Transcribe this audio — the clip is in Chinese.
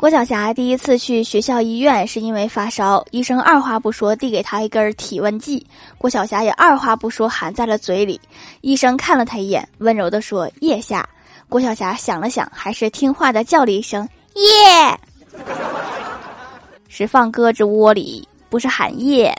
郭晓霞第一次去学校医院是因为发烧，医生二话不说递给她一根体温计，郭晓霞也二话不说含在了嘴里。医生看了她一眼，温柔地说：“腋下。”郭晓霞想了想，还是听话地叫了一声：“腋。”是放鸽子窝里，不是喊腋。